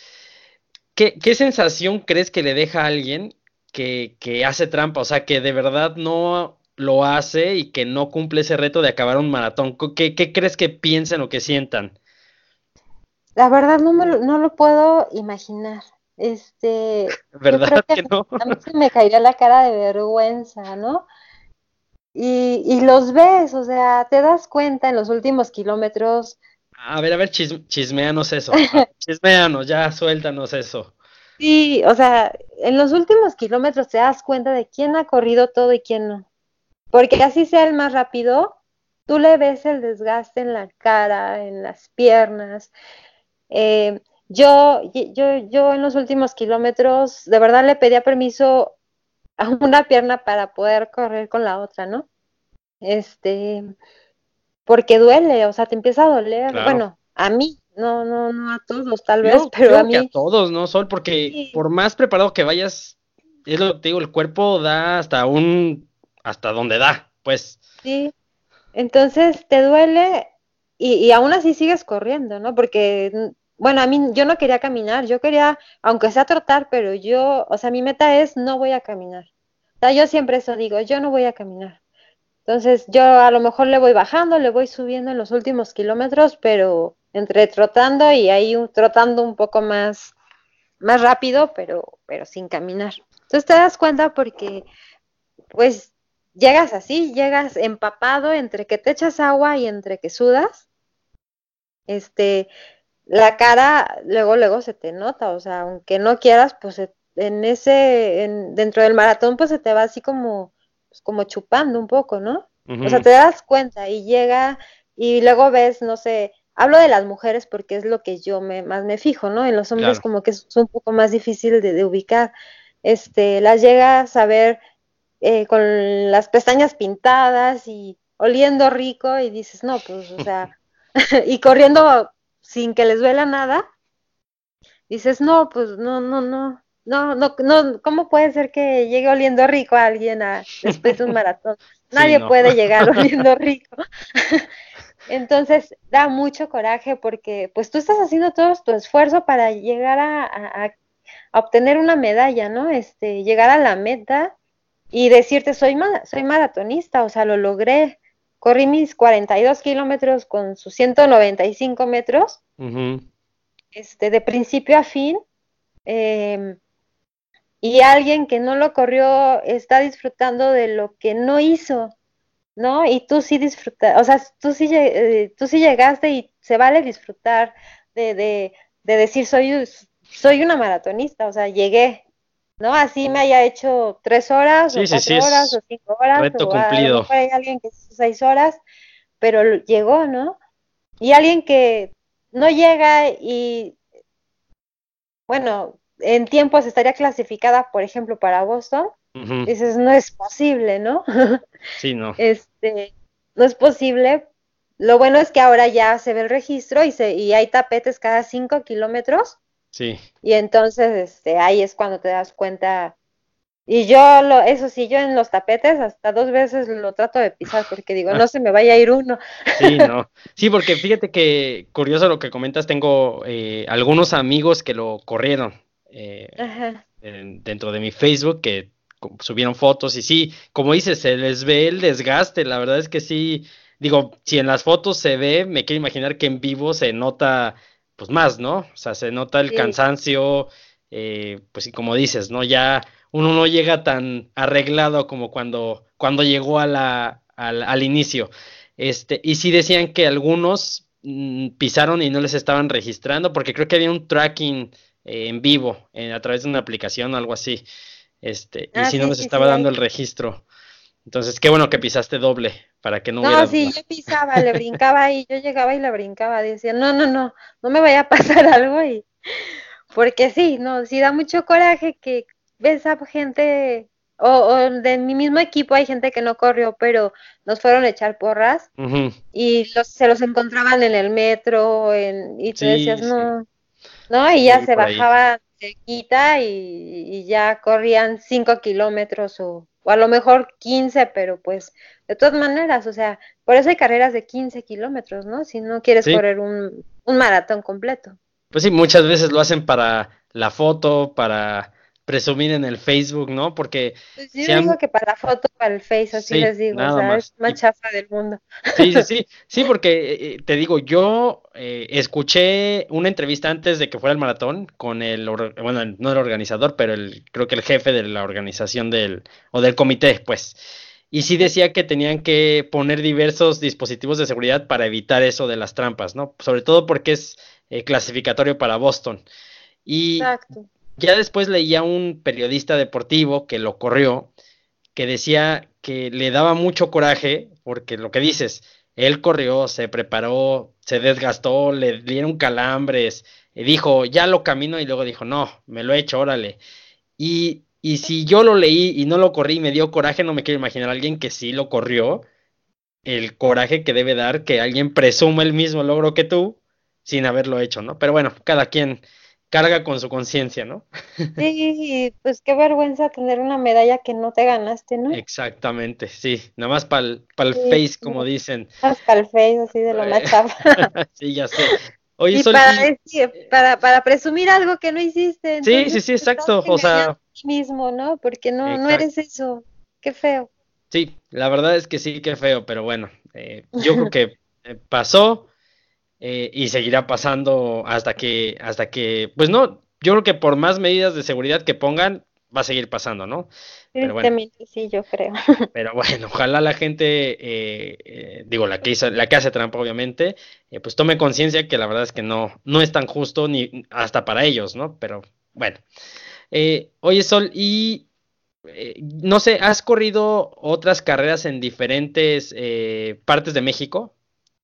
¿qué, ¿qué, sensación crees que le deja a alguien que, que hace trampa? O sea, que de verdad no lo hace y que no cumple ese reto de acabar un maratón? ¿Qué, crees que piensen o que sientan?
La verdad no, me, no lo puedo imaginar. Este, [LAUGHS]
¿verdad que, no?
A mí se me caería la cara de vergüenza, ¿no? Y, y los ves, o sea, te das cuenta en los últimos kilómetros.
A ver, a ver, chismeanos eso. [LAUGHS] chismeanos, ya suéltanos eso.
Sí, o sea, en los últimos kilómetros te das cuenta de quién ha corrido todo y quién no. Porque así sea el más rápido, tú le ves el desgaste en la cara, en las piernas. Eh, yo, yo, yo en los últimos kilómetros, de verdad le pedía permiso a una pierna para poder correr con la otra, ¿no? Este, porque duele, o sea, te empieza a doler. Bueno, a mí, no, no, no a todos, tal vez, pero a mí.
a todos, ¿no, Sol? Porque por más preparado que vayas, es lo que te digo, el cuerpo da hasta un hasta donde da, pues.
Sí, entonces te duele y, y aún así sigues corriendo, ¿no? Porque, bueno, a mí yo no quería caminar, yo quería, aunque sea trotar, pero yo, o sea, mi meta es no voy a caminar. O sea, yo siempre eso digo, yo no voy a caminar. Entonces yo a lo mejor le voy bajando, le voy subiendo en los últimos kilómetros, pero entre trotando y ahí trotando un poco más, más rápido, pero, pero sin caminar. Entonces te das cuenta porque, pues, llegas así, llegas empapado entre que te echas agua y entre que sudas. Este, la cara luego luego se te nota, o sea, aunque no quieras, pues en ese en, dentro del maratón pues se te va así como pues, como chupando un poco, ¿no? O sea, te das cuenta y llega y luego ves, no sé, hablo de las mujeres porque es lo que yo me, más me fijo, ¿no? En los hombres como que es un poco más difícil de, ubicar. Este, las llegas a ver eh, con las pestañas pintadas y oliendo rico y dices, no, pues, o sea, [LAUGHS] [LAUGHS] y corriendo sin que les duela nada, dices, no, pues, no, no, no, no, no, no, ¿cómo puede ser que llegue oliendo rico a alguien a, después de un maratón? [LAUGHS] Nadie puede [LAUGHS] llegar oliendo rico. [LAUGHS] Entonces da mucho coraje porque pues tú estás haciendo todo tu esfuerzo para llegar a, obtener una medalla, ¿no? Este, llegar a la meta y decirte soy, soy maratonista, o sea, lo logré. Corrí mis 42 kilómetros con sus 195 metros, este, de principio a fin. Eh, y alguien que no lo corrió está disfrutando de lo que no hizo, ¿no? Y tú sí disfrutas, o sea, tú sí, eh, tú sí llegaste y se vale disfrutar de, de, de decir soy, soy una maratonista, o sea, llegué, ¿no? Así me haya hecho tres horas, o cuatro horas, o cinco horas,
reto cumplido.
hay alguien que hizo seis horas, pero llegó, ¿no? Y alguien que no llega y, bueno, en tiempos estaría clasificada, por ejemplo, para Boston, dices, no es posible, ¿no? [LAUGHS]
sí, no.
Este, no es posible. Lo bueno es que ahora ya se ve el registro y, se, y hay tapetes cada cinco kilómetros.
Sí.
Y entonces, este, ahí es cuando te das cuenta. Y yo, lo, eso sí, yo en los tapetes hasta dos veces lo trato de pisar [SIGHS] porque digo, no se me vaya a ir uno. [LAUGHS]
Sí, no. Sí, porque fíjate que curioso lo que comentas, tengo eh, algunos amigos que lo corrieron eh, dentro de mi Facebook que subieron fotos y sí, como dices, se les ve el desgaste, la verdad es que sí, digo, si en las fotos se ve, me quiero imaginar que en vivo se nota pues más, ¿no? O sea, se nota el cansancio, eh, pues y como dices, ¿no? Ya uno no llega tan arreglado como cuando, cuando llegó a la, al, al inicio. Este, y sí decían que algunos mm, pisaron y no les estaban registrando, porque creo que había un tracking eh, en vivo, a través de una aplicación o algo así. Este, y ah, si no nos estaba dando el registro. Entonces, qué bueno que pisaste doble para que no,
no
hubiera.
sí, yo pisaba, le brincaba y yo llegaba y le brincaba. Decía, no, no, no, no me vaya a pasar [LAUGHS] algo. y Porque sí, no, sí da mucho coraje que ves a gente, o, de mi mismo equipo hay gente que no corrió, pero nos fueron a echar porras y los, se los encontraban en el metro en, y tú decías, no, ¿no? Y ya se bajaba cerquita y, y, ya corrían 5 kilómetros o, a lo mejor 15, pero pues de todas maneras, o sea, por eso hay carreras de 15 kilómetros, ¿no? Si no quieres correr un, un maratón completo.
Pues sí, muchas veces lo hacen para la foto, para presumir en el Facebook, ¿no? Porque...
Pues yo digo que para la foto, para el Facebook, así les digo, o sea, es más chafa del mundo.
Sí, sí, sí, sí, porque eh, eh, te digo, yo eh, escuché una entrevista antes de que fuera el maratón con el, bueno, no el organizador, pero el, creo que el jefe de la organización del, o del comité, pues. Y sí decía que tenían que poner diversos dispositivos de seguridad para evitar eso de las trampas, ¿no? Sobre todo porque es clasificatorio para Boston. Y Exacto ya después leía un periodista deportivo que lo corrió, que decía que le daba mucho coraje, porque lo que dices, él corrió, se preparó, se desgastó, le dieron calambres, y dijo, ya lo camino, y luego dijo, no, me lo he hecho, órale. Y, y si yo lo leí y no lo corrí y me dio coraje, no me quiero imaginar a alguien que sí lo corrió, el coraje que debe dar que alguien presuma el mismo logro que tú sin haberlo hecho, ¿no? Pero bueno, cada quien carga con su conciencia, ¿no?
Sí, pues qué vergüenza tener una medalla que no te ganaste, ¿no?
Exactamente, sí, nada más para el, face, como dicen.
Para el face, así de lo más [LAUGHS]
sí, ya sé. Oye,
y para, para, presumir algo que no hiciste.
sí, sí, sí, exacto, o sea.
mismo, ¿no? Porque no, no eres eso, qué feo.
Sí, la verdad es que sí, qué feo, pero bueno, eh, yo creo que eh, pasó, eh, y seguirá pasando hasta que, hasta que, pues no, yo creo que por más medidas de seguridad que pongan, va a seguir pasando, ¿no?
Pero bueno, sí, yo creo. [LAUGHS]
Pero bueno, ojalá la gente, eh, eh, digo, la que, hizo, la que hace trampa, obviamente, pues tome conciencia que la verdad es que no, no es tan justo ni hasta para ellos, ¿no? Pero bueno. oye, Sol, y no sé, ¿has corrido otras carreras en diferentes partes de México?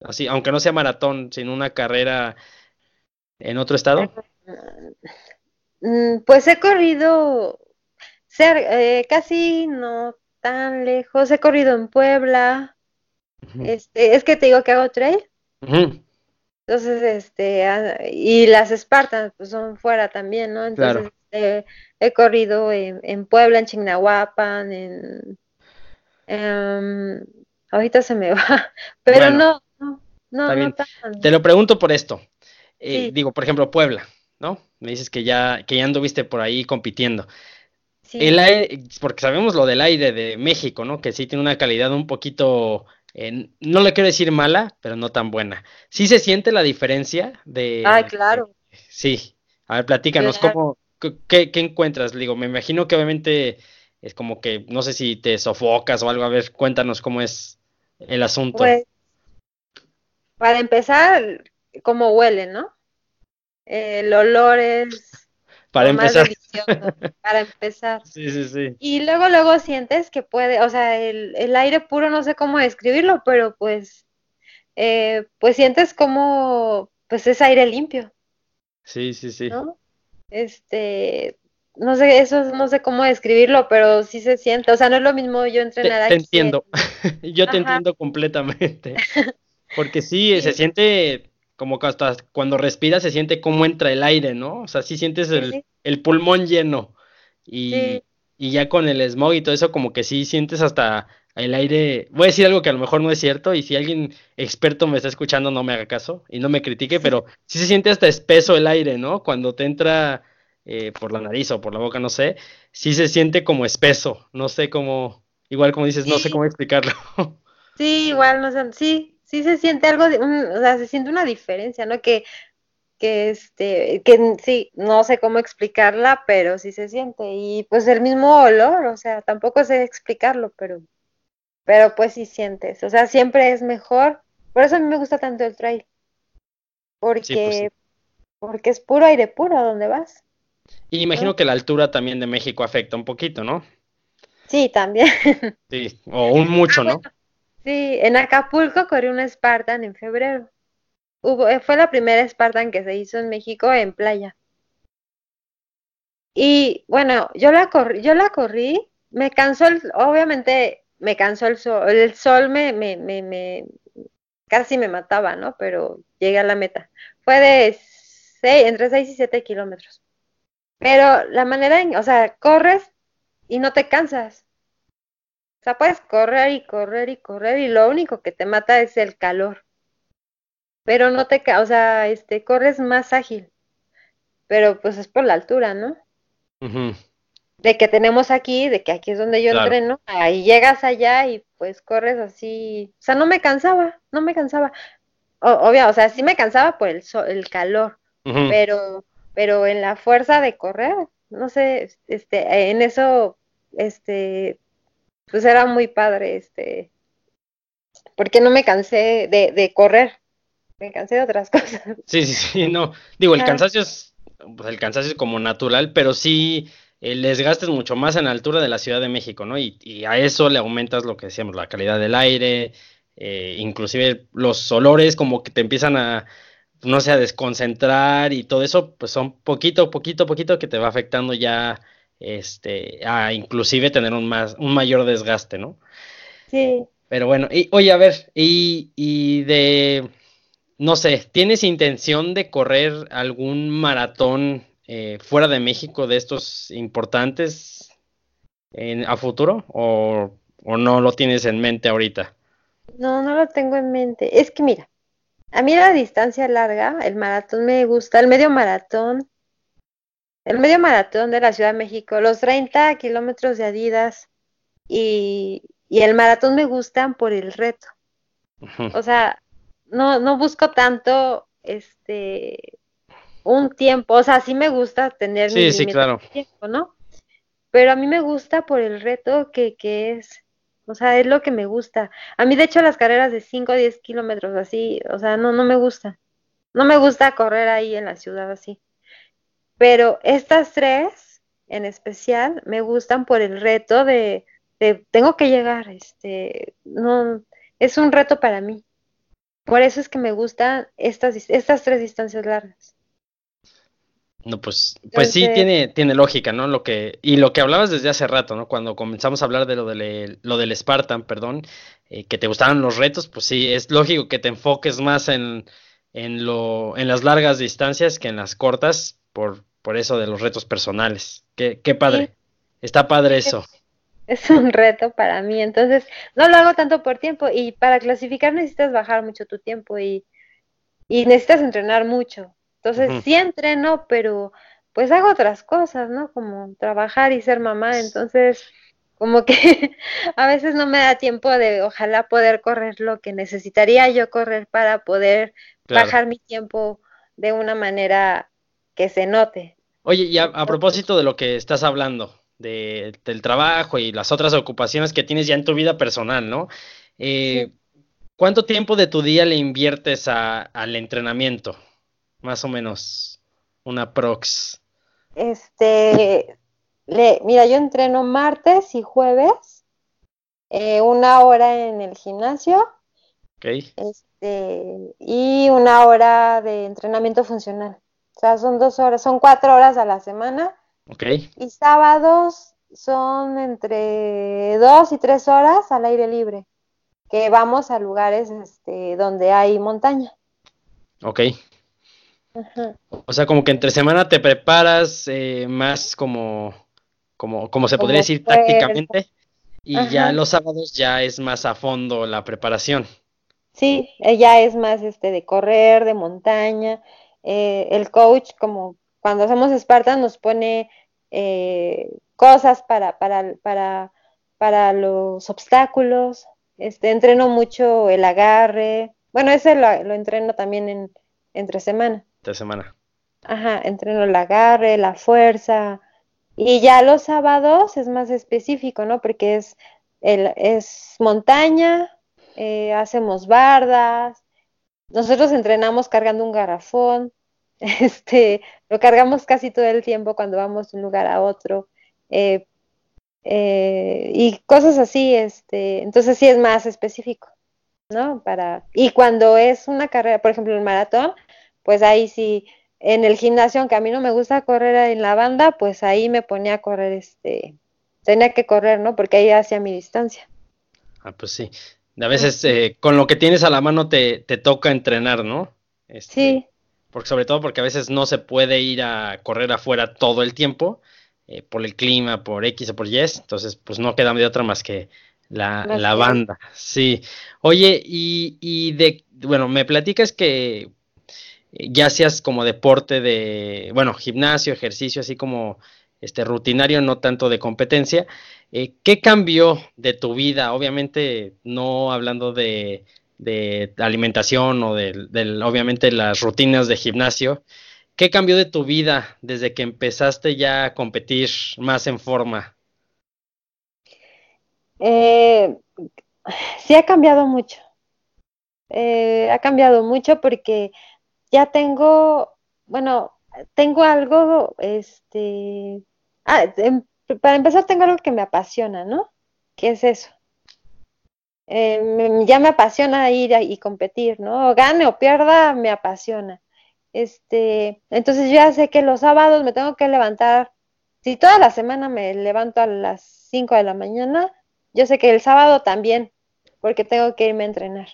Así, aunque no sea maratón, sino una carrera en otro estado.
Mm, pues he corrido ser, eh, casi no tan lejos. He corrido en Puebla. Este, es que te digo que hago trail. Entonces, este, ah, y las Spartans pues son fuera también, ¿no? Entonces, este, he corrido en, Puebla, en Chignahuapan, en, em, ahorita se me [LAUGHS] va, pero no, no, no,
Te lo pregunto por esto. Eh, digo, por ejemplo, Puebla, ¿no? Me dices que ya, que ya anduviste por ahí compitiendo. El aire, porque sabemos lo del aire de México, ¿no? Que sí tiene una calidad un poquito, eh, no le quiero decir mala, pero no tan buena. ¿Sí se siente la diferencia de...
Ah, claro.
sí. A ver, platícanos, ¿cómo, qué, qué, encuentras? Digo, me imagino que obviamente es como que, no sé si te sofocas o algo. A ver, cuéntanos cómo es el asunto. Pues,
para empezar, cómo huele, ¿no? El olor es
para empezar.
para empezar. [LAUGHS]
Sí, sí, sí.
Y luego, luego sientes que puede, o sea, el, el aire puro, no sé cómo describirlo, pero pues, eh, pues sientes como, pues es aire limpio.
Sí, sí, sí.
¿no? Este, no sé, eso no sé cómo describirlo, pero sí se siente, o sea, no es lo mismo yo entrenar
te, te entiendo, [LAUGHS] yo te entiendo completamente, [LAUGHS] porque sí, se siente como que hasta cuando respiras se siente cómo entra el aire, ¿no? O sea, sí sientes el, pulmón lleno. Y, y, ya con el smog y todo eso, como que sí sientes hasta el aire. Voy a decir algo que a lo mejor no es cierto, y si alguien experto me está escuchando, no me haga caso y no me critique, pero sí se siente hasta espeso el aire, ¿no? Cuando te entra eh, por la nariz o por la boca, no sé, sí se siente como espeso. No sé cómo, igual como dices, no sé cómo explicarlo.
Sí, igual, no sé, sí, sí se siente algo, de, o sea, se siente una diferencia, ¿no? Que, que este, que sí, no sé cómo explicarla, pero sí se siente. Y pues el mismo olor, o sea, tampoco sé explicarlo, pero, pero pues sí sientes. O sea, siempre es mejor. Por eso a mí me gusta tanto el trail. Pues porque, porque es puro aire puro a donde vas.
Y imagino que la altura también de México afecta un poquito, ¿no?
Sí, también.
Sí, o un mucho, ¿no?
Sí, en Acapulco corrí una Spartan en febrero. Hubo, eh, fue la primera Spartan que se hizo en México en playa. Y bueno, yo la corrí, yo la corrí, me cansó el, obviamente me cansó el sol, el sol me, me, me, me casi me mataba, ¿no? Pero llegué a la meta. Fue de seis, entre 6 y 7 kilómetros. Pero la manera en, o sea, corres y no te cansas. O sea, puedes correr y correr y correr y lo único que te mata es el calor. Pero no te, o sea, este, corres más ágil. Pero pues es por la altura, ¿no? De que tenemos aquí, de que aquí es donde yo entreno, ahí llegas allá y pues corres así. O sea, no me cansaba, no me cansaba. obvio, o sea, sí me cansaba por el, el calor, pero, pero en la fuerza de correr, no sé, este, en eso, este, pues era muy padre, este, porque no me cansé de, de correr, me cansé de otras [LAUGHS] cosas.
Sí, sí, sí, no, digo, el cansancio es, pues el cansancio es como natural, pero sí el desgaste es mucho más en la altura de la Ciudad de México, ¿no? Y, y a eso le aumentas lo que decíamos, la calidad del aire, eh, inclusive los olores como que te empiezan a, no sé, a desconcentrar y todo eso, pues son poquito, poquito, poquito que te va afectando ya este, a inclusive tener un, más, un mayor desgaste, ¿no?
Sí.
Pero bueno, y, oye, a ver, y, y de, no sé, ¿tienes intención de correr algún maratón eh, fuera de México de estos importantes en, a futuro o, o no lo tienes en mente ahorita?
No, no lo tengo en mente. Es que mira, a mí la distancia larga, el maratón me gusta, el medio maratón, el medio maratón de la Ciudad de México, los 30 kilómetros de Adidas y, el maratón me gustan por el reto. O sea, no, no busco tanto este un tiempo, o sea, sí me gusta tener
sí, sí, claro.
tiempo, ¿no? Pero a mí me gusta por el reto que, que es, o sea, es lo que me gusta. A mí, de hecho, las carreras de 5 o 10 kilómetros así, o sea, no, no me gusta. No me gusta correr ahí en la ciudad así. Pero estas tres en especial me gustan por el reto de, tengo que llegar, este, no, es un reto para mí. por eso es que me gustan estas, estas tres distancias largas.
No, pues, pues sí tiene, tiene lógica, ¿no? Lo que, y lo que hablabas desde hace rato, ¿no? Cuando comenzamos a hablar de lo, de, lo del Spartan, perdón, eh, que te gustaban los retos, pues sí, es lógico que te enfoques más en, en, lo, en las largas distancias que en las cortas, por, por eso de los retos personales. Qué, qué padre. Está padre eso.
Es, un reto para mí, entonces no lo hago tanto por tiempo y para clasificar necesitas bajar mucho tu tiempo y, y necesitas entrenar mucho. Entonces sí entreno, pero pues hago otras cosas, ¿no? Como trabajar y ser mamá, entonces como que [LAUGHS] a veces no me da tiempo de ojalá poder correr lo que necesitaría yo correr para poder bajar mi tiempo de una manera que se note.
Oye, y a, propósito de lo que estás hablando, de, del trabajo y las otras ocupaciones que tienes ya en tu vida personal, ¿no? Eh, ¿Cuánto tiempo de tu día le inviertes al entrenamiento? más o menos, una prox?
Este, le, mira, yo entreno martes y jueves, eh, una hora en el gimnasio. Este, y una hora de entrenamiento funcional. O sea, son dos horas, son cuatro horas a la semana. Y sábados son entre dos y tres horas al aire libre, que vamos a lugares este, donde hay montaña.
Ok. O sea, como que entre semana te preparas eh, más como, como, como se podría decir tácticamente, y ya los sábados ya es más a fondo la preparación.
Sí, eh, ya es más este de correr, de montaña. Eh, el coach, como cuando hacemos Spartan, nos pone cosas para, para, para, para los obstáculos. Este, entreno mucho el agarre. Bueno, ese lo, lo entreno también en, entre semana
de semana.
Ajá, entreno el agarre, la fuerza. Y ya los sábados es más específico, ¿no? Porque es, el, es montaña, eh, hacemos bardas. Nosotros entrenamos cargando un garrafón. [LAUGHS] Este, lo cargamos casi todo el tiempo cuando vamos de un lugar a otro. Eh, eh, y cosas así, este, entonces sí es más específico, ¿no? Para, y cuando es una carrera, por ejemplo, el maratón, pues ahí sí, en el gimnasio, aunque a mí no me gusta correr en la banda, pues ahí me ponía a correr, este, tenía que correr, ¿no? Porque ahí hacía mi distancia.
Ah, pues sí. A veces eh, con lo que tienes a la mano te, te toca entrenar, ¿no?
Este, sí.
Porque sobre todo porque a veces no se puede ir a correr afuera todo el tiempo, eh, por el clima, por X o por Y, entonces pues no queda de otra más que la, la banda. Sí. Oye, y, y de, bueno, me platicas que ya seas como deporte de, bueno, gimnasio, ejercicio, así como este rutinario, no tanto de competencia. Eh, ¿Qué cambió de tu vida? Obviamente no hablando de, alimentación o de, obviamente las rutinas de gimnasio. ¿Qué cambió de tu vida desde que empezaste ya a competir más en forma?
Eh, sí ha cambiado mucho. Eh, ha cambiado mucho porque ya tengo, bueno, tengo algo, este, ah, em, para empezar tengo algo que me apasiona, ¿no? ¿Qué es eso? Eh, ya me apasiona ir y competir, ¿no? Gane o pierda, me apasiona. Este, entonces yo ya sé que los sábados me tengo que levantar, si toda la semana me levanto a las 5 de la mañana, yo sé que el sábado también, porque tengo que irme a entrenar.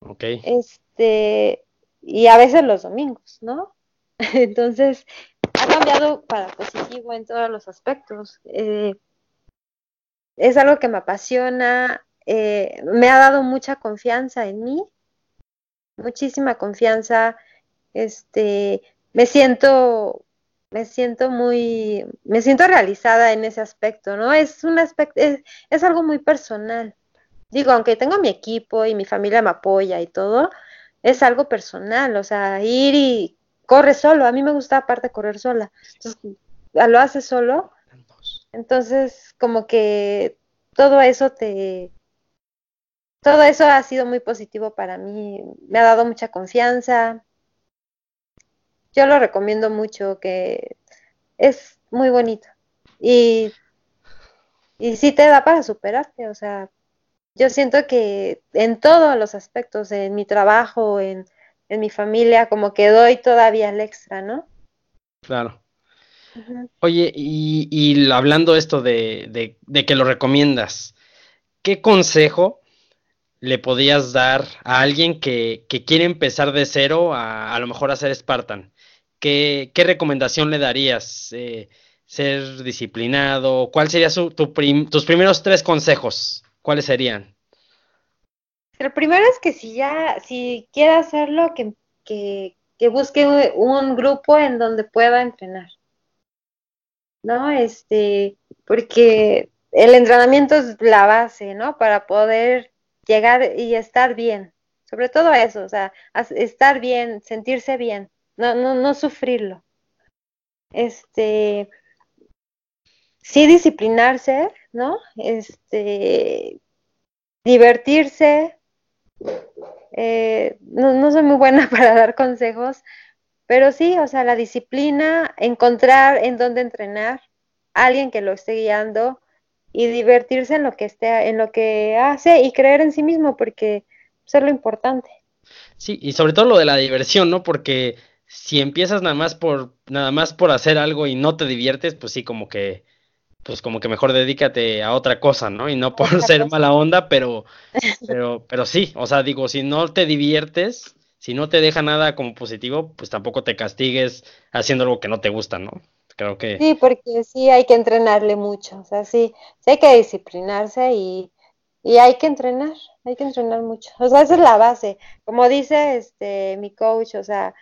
Ok.
Este, y a veces los domingos, ¿no? [LAUGHS] Entonces, ha cambiado para positivo en todos los aspectos. Eh, es algo que me apasiona, eh, me ha dado mucha confianza en mí, muchísima confianza. Este, me siento, me siento muy, me siento realizada en ese aspecto, ¿no? Es un aspecto, es, es algo muy personal. Digo, aunque tengo mi equipo y mi familia me apoya y todo, es algo personal, o sea, ir y corre solo, a mí me gusta aparte correr sola, entonces lo haces solo, entonces como que todo eso te, todo eso ha sido muy positivo para mí, me ha dado mucha confianza, yo lo recomiendo mucho, que es muy bonito. Y, y sí te da para superarte, o sea, yo siento que en todos los aspectos, en mi trabajo, en, en mi familia, como que doy todavía el extra, ¿no?
Claro. Oye, y, y, hablando esto de, de, de, que lo recomiendas, ¿qué consejo le podías dar a alguien que, que quiere empezar de cero a, a lo mejor a ser Spartan? ¿Qué, qué recomendación le darías? Eh, ¿Ser disciplinado? ¿Cuál sería su, tu prim, tus primeros tres consejos? ¿Cuáles serían?
El primero es que si ya, si quiere hacerlo, que, que, que busque un grupo en donde pueda entrenar. ¿No? Este, porque el entrenamiento es la base, ¿no? Para poder llegar y estar bien. Sobre todo eso, o sea, estar bien, sentirse bien, no, no, no sufrirlo. Este, sí disciplinarse, ¿no? Este, divertirse. Eh, no, no soy muy buena [LAUGHS] para dar consejos, pero sí, o sea, la disciplina, encontrar en dónde entrenar, alguien que lo esté guiando y divertirse en lo que esté, en lo que hace y creer en sí mismo, porque eso es lo importante.
Sí, y sobre todo lo de la diversión, ¿no? Porque si empiezas nada más por nada más por hacer algo y no te diviertes, pues sí, como que pues como que mejor dedícate a otra cosa, ¿no? Y no por ser mala onda, pero, [LAUGHS] pero, pero sí, o sea, digo, si no te diviertes, si no te deja nada como positivo, pues tampoco te castigues haciendo algo que no te gusta, ¿no? Creo que...
Sí, porque sí hay que entrenarle mucho, o sea, sí, sí hay que disciplinarse y, y hay que entrenar, hay que entrenar mucho. O sea, esa es la base. Como dice este mi coach, o sea,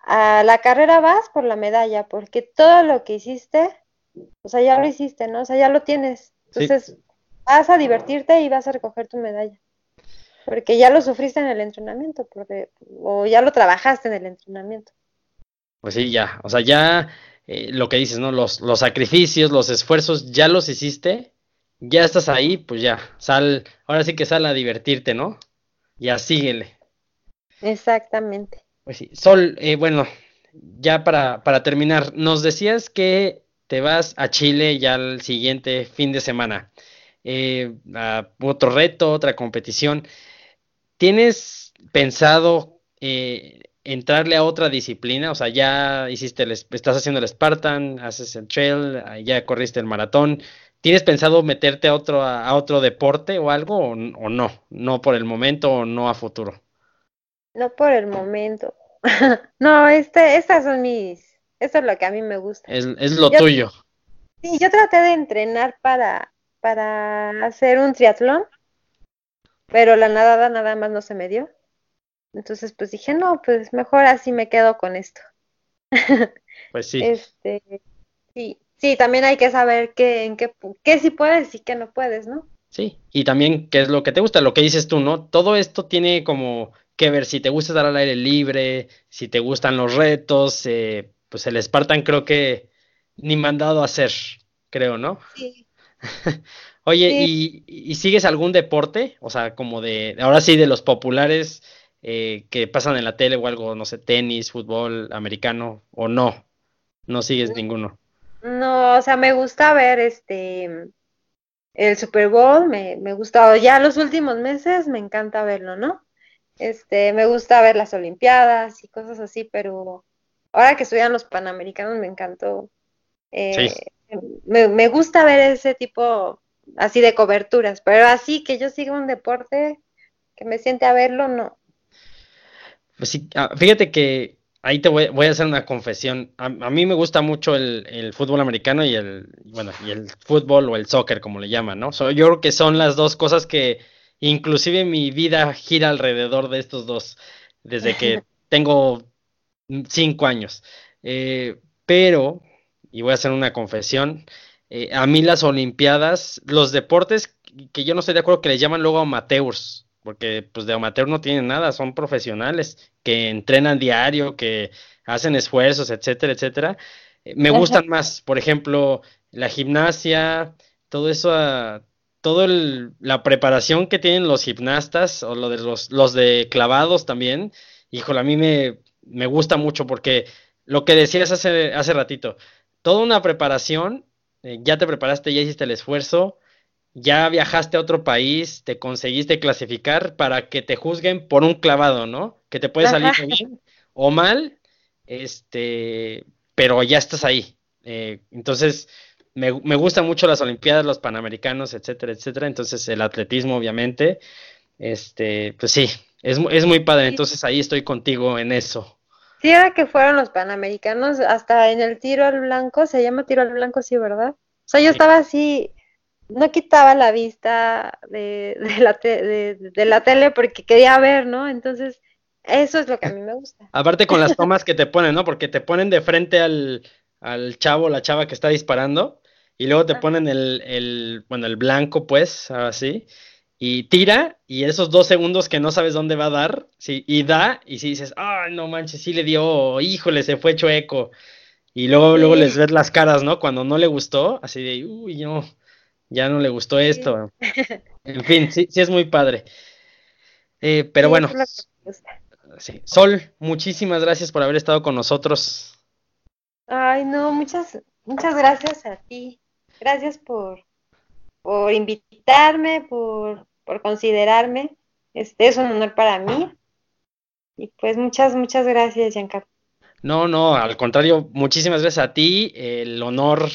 a la carrera vas por la medalla, porque todo lo que hiciste o sea, ya lo hiciste, ¿no? O sea, ya lo tienes. Entonces, vas a divertirte y vas a recoger tu medalla. Porque ya lo sufriste en el entrenamiento, porque, o ya lo trabajaste en el entrenamiento.
Pues sí, ya. O sea, ya eh, lo que dices, ¿no? Los, los sacrificios, los esfuerzos, ya los hiciste, ya estás ahí, pues ya, sal, ahora sí que sal a divertirte, ¿no? Ya síguele.
Exactamente.
Pues sí, Sol, eh, bueno, ya para, para terminar, nos decías que te vas a Chile ya el siguiente fin de semana. Eh, otro reto, otra competición. ¿Tienes pensado eh, entrarle a otra disciplina? O sea, ya hiciste, el, estás haciendo el Spartan, haces el trail, ya corriste el maratón. ¿Tienes pensado meterte a otro, a, otro deporte o algo o, o, no? ¿No por el momento o no a futuro?
No por el momento. [LAUGHS] no, este, estas son mis, eso es lo que a mí me gusta.
Es, lo tuyo.
Sí, yo traté de entrenar para, para hacer un triatlón, pero la nadada nada más no se me dio. Entonces, pues dije, no, pues mejor así me quedo con esto. [LAUGHS]
Pues sí.
Este, sí, sí, también hay que saber qué, en qué, qué sí puedes y qué no puedes, ¿no?
Sí, y también qué es lo que te gusta, lo que dices tú, ¿no? Todo esto tiene como que ver si te gusta estar al aire libre, si te gustan los retos, eh, pues el Spartan creo que ni mandado a hacer, creo, ¿no? Sí. [LAUGHS] Oye, ¿y, sigues algún deporte? O sea, como de, ahora sí, de los populares eh, que pasan en la tele o algo, no sé, tenis, fútbol, americano, o no, no sigues ninguno.
No, o sea, me gusta ver este, el Super Bowl, me, me gusta, ya los últimos meses me encanta verlo, ¿no? Este, me gusta ver las Olimpiadas y cosas así, pero ahora que estudian los Panamericanos me encantó. Eh, me, gusta ver ese tipo así de coberturas, pero así que yo siga un deporte que me siente a verlo, no.
Pues sí, ah, fíjate que ahí te voy, a hacer una confesión. A, mí me gusta mucho el, fútbol americano y el, bueno, y el fútbol o el soccer, como le llaman, ¿no? yo creo que son las dos cosas que inclusive mi vida gira alrededor de estos dos, desde que tengo [LAUGHS] cinco años. Eh, pero, y voy a hacer una confesión, eh, a mí las Olimpiadas, los deportes que yo no estoy de acuerdo que le llaman luego amateurs, porque pues de amateur no tienen nada, son profesionales que entrenan diario, que hacen esfuerzos, etcétera, etcétera. Eh, me gustan más, por ejemplo, la gimnasia, todo eso, ah, todo la preparación que tienen los gimnastas o lo de los, los de clavados también. Híjole, a mí me, me gusta mucho porque lo que decías hace, hace ratito, toda una preparación, eh, ya te preparaste, ya hiciste el esfuerzo ya viajaste a otro país, te conseguiste clasificar para que te juzguen por un clavado, ¿no? Que te puede salir bien o mal, este, pero ya estás ahí. Eh, entonces, me, me gustan mucho las Olimpiadas, los Panamericanos, etcétera, etcétera. Entonces, el atletismo, obviamente, este, pues sí, es, es muy padre. Entonces, ahí estoy contigo en eso.
Sí, era que fueron los Panamericanos, hasta en el tiro al blanco, se llama tiro al blanco, sí, ¿verdad? O sea, yo estaba así, no quitaba la vista de, la de, la tele porque quería ver, ¿no? Entonces, eso es lo que a mí me gusta.
Aparte con las [LAUGHS] tomas que te ponen, ¿no? Porque te ponen de frente al, al chavo, la chava que está disparando, y luego te ponen el, el, bueno, el blanco, pues, así, y tira, y esos dos segundos que no sabes dónde va a dar, sí, y da, y si dices, ay, no manches, sí le dio, híjole, se fue chueco. Y luego, luego les ves las caras, ¿no? Cuando no le gustó, así de, uy, no, ya no le gustó esto. [LAUGHS] En fin, sí, sí es muy padre. Eh, pero bueno, sí. Sol, muchísimas gracias por haber estado con nosotros.
Ay, no, muchas, muchas gracias a ti. Gracias por, por invitarme, por, por considerarme. Este es un honor para mí. Y pues muchas, muchas gracias, Giancarlo.
No, no, al contrario, muchísimas gracias a ti. El honor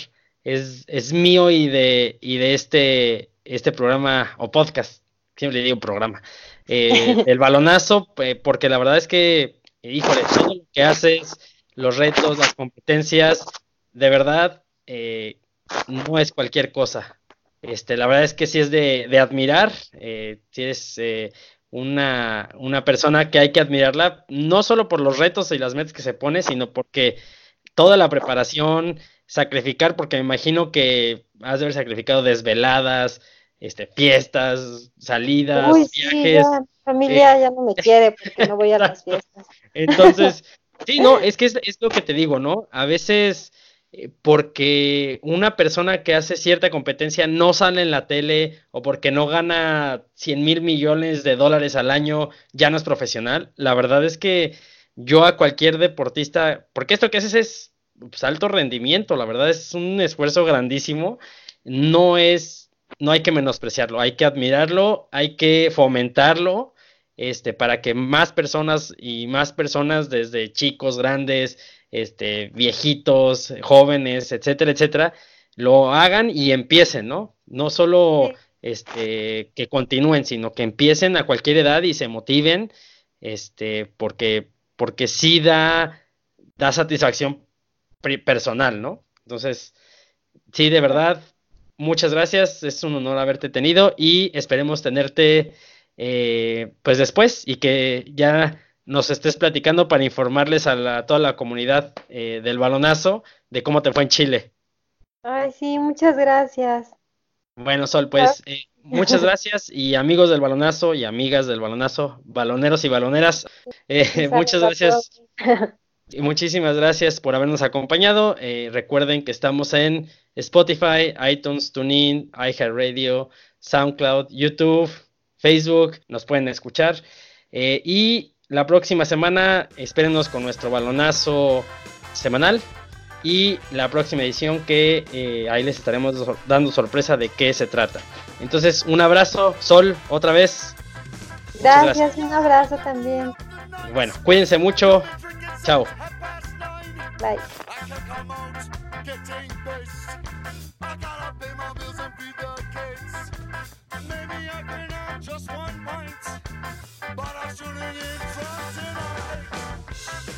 es, es mío y de, y de este, este programa o podcast, siempre le digo programa, eh, [LAUGHS] el balonazo, porque la verdad es que, híjole, todo lo que haces, los retos, las competencias, de verdad, eh, no es cualquier cosa. Este, la verdad es que sí es de, de admirar, eh, sí es eh, una, una persona que hay que admirarla, no solo por los retos y las metas que se pone, sino porque toda la preparación, sacrificar, porque me imagino que has de haber sacrificado desveladas, este, fiestas, salidas, viajes.
Sí, familia ya no me quiere porque no voy a las [LAUGHS] fiestas.
Entonces, sí, no, es que es, es, lo que te digo, ¿no? A veces eh, porque una persona que hace cierta competencia no sale en la tele o porque no gana 100 mil millones de dólares al año, ya no es profesional. La verdad es que yo a cualquier deportista, porque esto que haces es pues, alto rendimiento, la verdad es un esfuerzo grandísimo, no es, no hay que menospreciarlo, hay que admirarlo, hay que fomentarlo, este, para que más personas y más personas desde chicos, grandes, este, viejitos, jóvenes, etcétera, etcétera, lo hagan y empiecen, ¿no? No solo este, que continúen, sino que empiecen a cualquier edad y se motiven, este, porque, porque sí da, da satisfacción personal, ¿no? Entonces, sí, de verdad, muchas gracias, es un honor haberte tenido y esperemos tenerte eh, pues después y que ya nos estés platicando para informarles a, toda la comunidad eh, del balonazo de cómo te fue en Chile.
Ay, sí, muchas gracias.
Bueno, Sol, pues eh, muchas gracias y amigos del balonazo y amigas del balonazo, baloneros y baloneras, eh, muchas gracias. Y muchísimas gracias por habernos acompañado. recuerden que estamos en Spotify, iTunes, TuneIn, iHeartRadio, SoundCloud, YouTube, Facebook, nos pueden escuchar. y la próxima semana espérenos con nuestro balonazo semanal y la próxima edición que eh, ahí les estaremos dando sorpresa de qué se trata. Entonces, un abrazo, Sol, otra vez.
Gracias, un abrazo también.
Bueno, cuídense mucho. Chao.
Bye. Maybe I could have just one point. but I shouldn't eat for tonight.